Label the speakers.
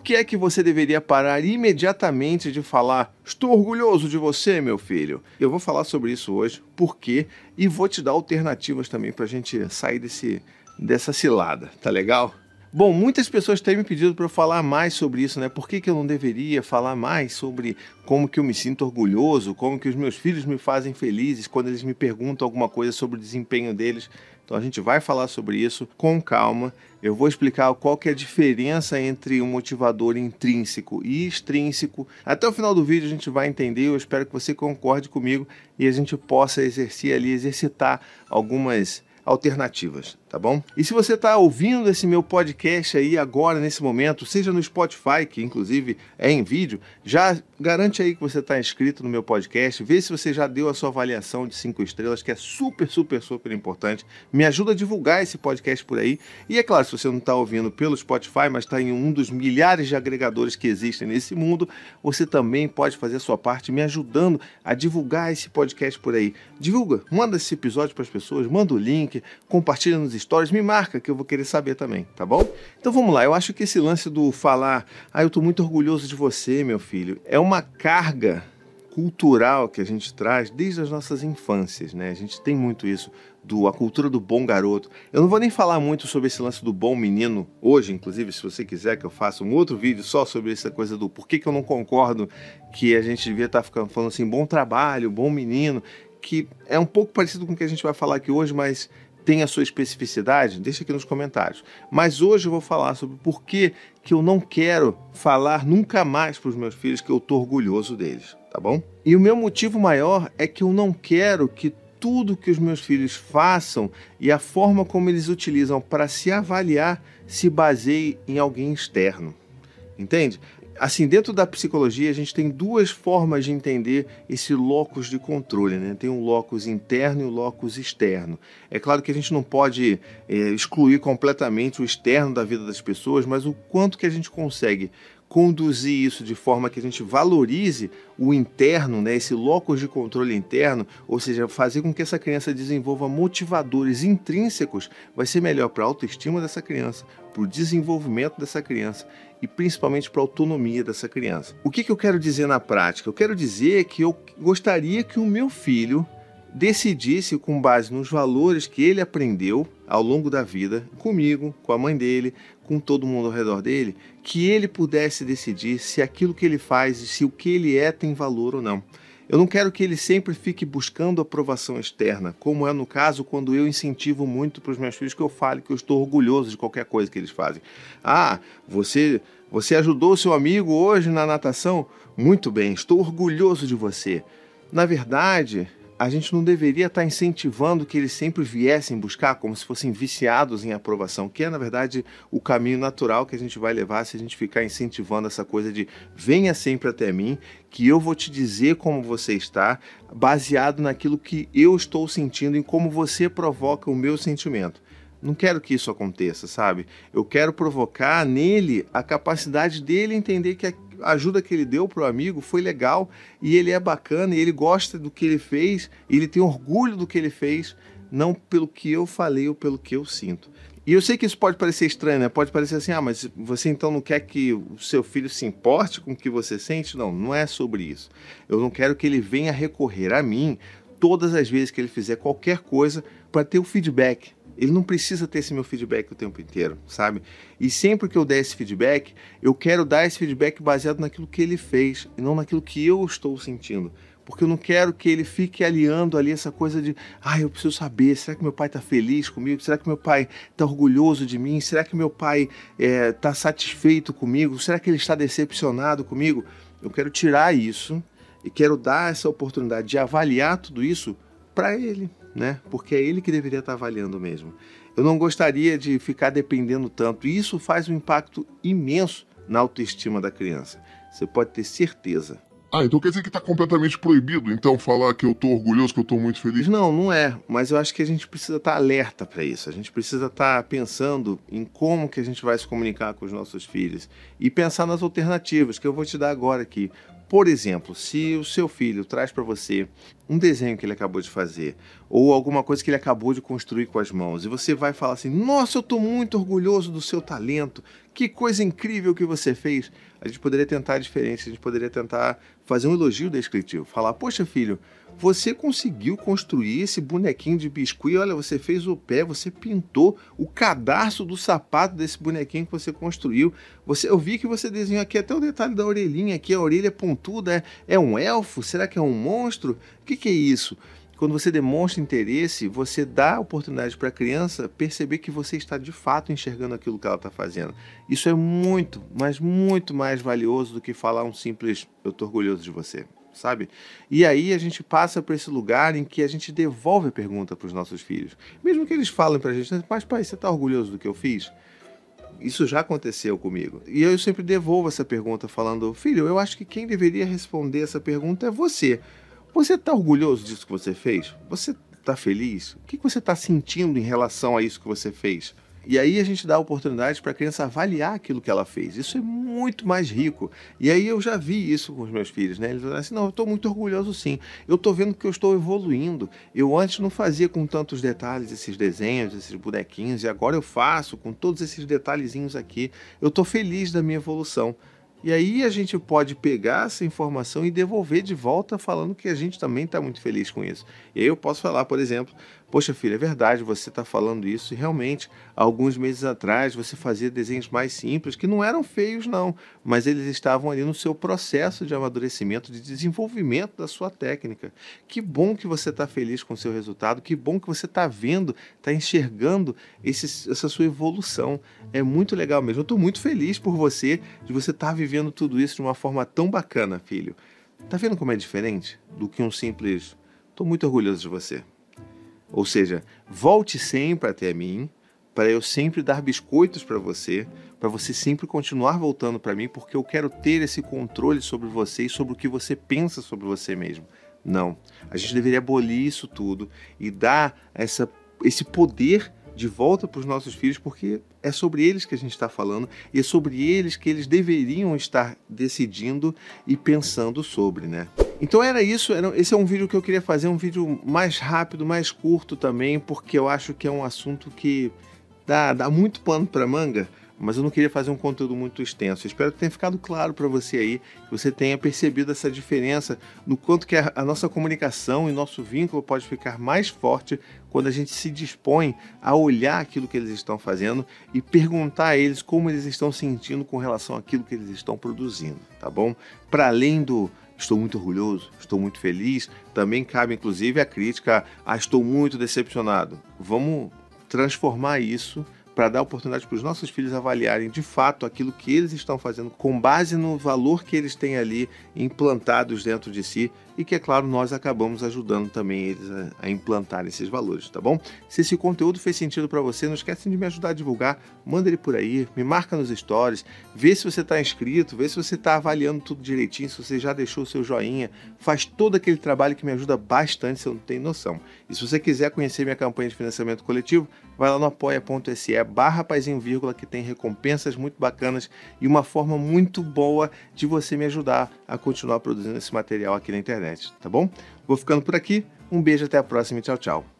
Speaker 1: Por que é que você deveria parar imediatamente de falar estou orgulhoso de você, meu filho? Eu vou falar sobre isso hoje, por quê? E vou te dar alternativas também para a gente sair desse, dessa cilada, tá legal? Bom, muitas pessoas têm me pedido para eu falar mais sobre isso, né? Por que, que eu não deveria falar mais sobre como que eu me sinto orgulhoso, como que os meus filhos me fazem felizes quando eles me perguntam alguma coisa sobre o desempenho deles? Então a gente vai falar sobre isso com calma. Eu vou explicar qual que é a diferença entre um motivador intrínseco e extrínseco. Até o final do vídeo a gente vai entender. Eu espero que você concorde comigo e a gente possa exercer ali, exercitar algumas alternativas, tá bom? E se você está ouvindo esse meu podcast aí agora, nesse momento, seja no Spotify, que inclusive é em vídeo, já garante aí que você está inscrito no meu podcast, vê se você já deu a sua avaliação de cinco estrelas, que é super, super, super importante. Me ajuda a divulgar esse podcast por aí. E é claro, se você não está ouvindo pelo Spotify, mas está em um dos milhares de agregadores que existem nesse mundo, você também pode fazer a sua parte me ajudando a divulgar esse podcast por aí. Divulga, manda esse episódio para as pessoas, manda o link, compartilha nos stories, me marca que eu vou querer saber também, tá bom? Então vamos lá, eu acho que esse lance do falar, ah, eu estou muito orgulhoso de você, meu filho, é uma carga cultural que a gente traz desde as nossas infâncias, né? A gente tem muito isso do a cultura do bom garoto. Eu não vou nem falar muito sobre esse lance do bom menino hoje, inclusive, se você quiser que eu faça um outro vídeo só sobre essa coisa do por que, que eu não concordo que a gente devia estar ficando falando assim, bom trabalho, bom menino, que é um pouco parecido com o que a gente vai falar aqui hoje, mas tem a sua especificidade? Deixa aqui nos comentários. Mas hoje eu vou falar sobre por que, que eu não quero falar nunca mais para os meus filhos que eu estou orgulhoso deles, tá bom? E o meu motivo maior é que eu não quero que tudo que os meus filhos façam e a forma como eles utilizam para se avaliar se baseie em alguém externo. Entende? Assim, dentro da psicologia, a gente tem duas formas de entender esse locus de controle, né? Tem um locus interno e um locus externo. É claro que a gente não pode é, excluir completamente o externo da vida das pessoas, mas o quanto que a gente consegue conduzir isso de forma que a gente valorize o interno, né, esse locus de controle interno, ou seja, fazer com que essa criança desenvolva motivadores intrínsecos, vai ser melhor para a autoestima dessa criança, para o desenvolvimento dessa criança e principalmente para a autonomia dessa criança. O que, que eu quero dizer na prática? Eu quero dizer que eu gostaria que o meu filho decidisse com base nos valores que ele aprendeu ao longo da vida, comigo, com a mãe dele, com todo mundo ao redor dele, que ele pudesse decidir se aquilo que ele faz, se o que ele é tem valor ou não. Eu não quero que ele sempre fique buscando aprovação externa, como é no caso quando eu incentivo muito para os meus filhos que eu fale que eu estou orgulhoso de qualquer coisa que eles fazem. Ah, você, você ajudou seu amigo hoje na natação? Muito bem, estou orgulhoso de você. Na verdade, a gente não deveria estar incentivando que eles sempre viessem buscar como se fossem viciados em aprovação, que é, na verdade, o caminho natural que a gente vai levar se a gente ficar incentivando essa coisa de venha sempre até mim, que eu vou te dizer como você está, baseado naquilo que eu estou sentindo e como você provoca o meu sentimento. Não quero que isso aconteça, sabe? Eu quero provocar nele a capacidade dele entender que a ajuda que ele deu para o amigo foi legal e ele é bacana e ele gosta do que ele fez ele tem orgulho do que ele fez, não pelo que eu falei ou pelo que eu sinto. E eu sei que isso pode parecer estranho, né? Pode parecer assim, ah, mas você então não quer que o seu filho se importe com o que você sente? Não, não é sobre isso. Eu não quero que ele venha recorrer a mim todas as vezes que ele fizer qualquer coisa para ter o feedback ele não precisa ter esse meu feedback o tempo inteiro, sabe? E sempre que eu der esse feedback, eu quero dar esse feedback baseado naquilo que ele fez e não naquilo que eu estou sentindo. Porque eu não quero que ele fique aliando ali essa coisa de, ah, eu preciso saber, será que meu pai está feliz comigo? Será que meu pai está orgulhoso de mim? Será que meu pai está é, satisfeito comigo? Será que ele está decepcionado comigo? Eu quero tirar isso e quero dar essa oportunidade de avaliar tudo isso para ele né? Porque é ele que deveria estar avaliando mesmo. Eu não gostaria de ficar dependendo tanto. E isso faz um impacto imenso na autoestima da criança. Você pode ter certeza.
Speaker 2: Ah, então quer dizer que está completamente proibido, então, falar que eu estou orgulhoso, que eu estou muito feliz?
Speaker 1: Não, não é. Mas eu acho que a gente precisa estar tá alerta para isso. A gente precisa estar tá pensando em como que a gente vai se comunicar com os nossos filhos. E pensar nas alternativas, que eu vou te dar agora aqui. Por exemplo, se o seu filho traz para você um desenho que ele acabou de fazer ou alguma coisa que ele acabou de construir com as mãos e você vai falar assim: "Nossa, eu estou muito orgulhoso do seu talento. Que coisa incrível que você fez". A gente poderia tentar diferente, a gente poderia tentar fazer um elogio descritivo, falar: "Poxa, filho, você conseguiu construir esse bonequinho de biscuit. Olha, você fez o pé, você pintou o cadarço do sapato desse bonequinho que você construiu. Você, eu vi que você desenhou aqui até o detalhe da orelhinha aqui, a orelha pontuda. É, é um elfo? Será que é um monstro? O que, que é isso? Quando você demonstra interesse, você dá oportunidade para a criança perceber que você está de fato enxergando aquilo que ela está fazendo. Isso é muito, mas muito mais valioso do que falar um simples eu estou orgulhoso de você sabe? E aí a gente passa para esse lugar em que a gente devolve a pergunta para os nossos filhos. Mesmo que eles falem para a gente, mas pai, você está orgulhoso do que eu fiz? Isso já aconteceu comigo. E eu sempre devolvo essa pergunta falando, filho, eu acho que quem deveria responder essa pergunta é você. Você está orgulhoso disso que você fez? Você está feliz? O que você está sentindo em relação a isso que você fez? E aí a gente dá a oportunidade para a criança avaliar aquilo que ela fez. Isso é muito mais rico. E aí eu já vi isso com os meus filhos, né? Eles falam assim: não, eu estou muito orgulhoso sim. Eu estou vendo que eu estou evoluindo. Eu antes não fazia com tantos detalhes esses desenhos, esses bonequinhos, e agora eu faço com todos esses detalhezinhos aqui. Eu estou feliz da minha evolução. E aí a gente pode pegar essa informação e devolver de volta falando que a gente também está muito feliz com isso. E aí eu posso falar, por exemplo, Poxa, filha, é verdade, você está falando isso. E realmente, alguns meses atrás, você fazia desenhos mais simples, que não eram feios, não, mas eles estavam ali no seu processo de amadurecimento, de desenvolvimento da sua técnica. Que bom que você está feliz com o seu resultado, que bom que você está vendo, está enxergando esse, essa sua evolução. É muito legal mesmo. Eu estou muito feliz por você, de você estar tá vivendo tudo isso de uma forma tão bacana, filho. Tá vendo como é diferente do que um simples. Estou muito orgulhoso de você. Ou seja, volte sempre até mim, para eu sempre dar biscoitos para você, para você sempre continuar voltando para mim, porque eu quero ter esse controle sobre você e sobre o que você pensa sobre você mesmo. Não. A gente deveria abolir isso tudo e dar essa, esse poder de volta para os nossos filhos, porque é sobre eles que a gente está falando e é sobre eles que eles deveriam estar decidindo e pensando sobre, né? Então era isso, era, esse é um vídeo que eu queria fazer, um vídeo mais rápido, mais curto também, porque eu acho que é um assunto que dá, dá muito pano para manga, mas eu não queria fazer um conteúdo muito extenso. espero que tenha ficado claro para você aí, que você tenha percebido essa diferença no quanto que a, a nossa comunicação e nosso vínculo pode ficar mais forte quando a gente se dispõe a olhar aquilo que eles estão fazendo e perguntar a eles como eles estão sentindo com relação àquilo que eles estão produzindo, tá bom? Para além do estou muito orgulhoso, estou muito feliz. Também cabe, inclusive, a crítica: ah, estou muito decepcionado. Vamos transformar isso para dar oportunidade para os nossos filhos avaliarem de fato aquilo que eles estão fazendo com base no valor que eles têm ali implantados dentro de si e que, é claro, nós acabamos ajudando também eles a, a implantar esses valores, tá bom? Se esse conteúdo fez sentido para você, não esquece de me ajudar a divulgar, manda ele por aí, me marca nos stories, vê se você está inscrito, vê se você está avaliando tudo direitinho, se você já deixou o seu joinha, faz todo aquele trabalho que me ajuda bastante, eu não tenho noção. E se você quiser conhecer minha campanha de financiamento coletivo, vai lá no apoia.se barra vírgula, que tem recompensas muito bacanas e uma forma muito boa de você me ajudar a continuar produzindo esse material aqui na tá bom? Vou ficando por aqui, um beijo, até a próxima e tchau, tchau.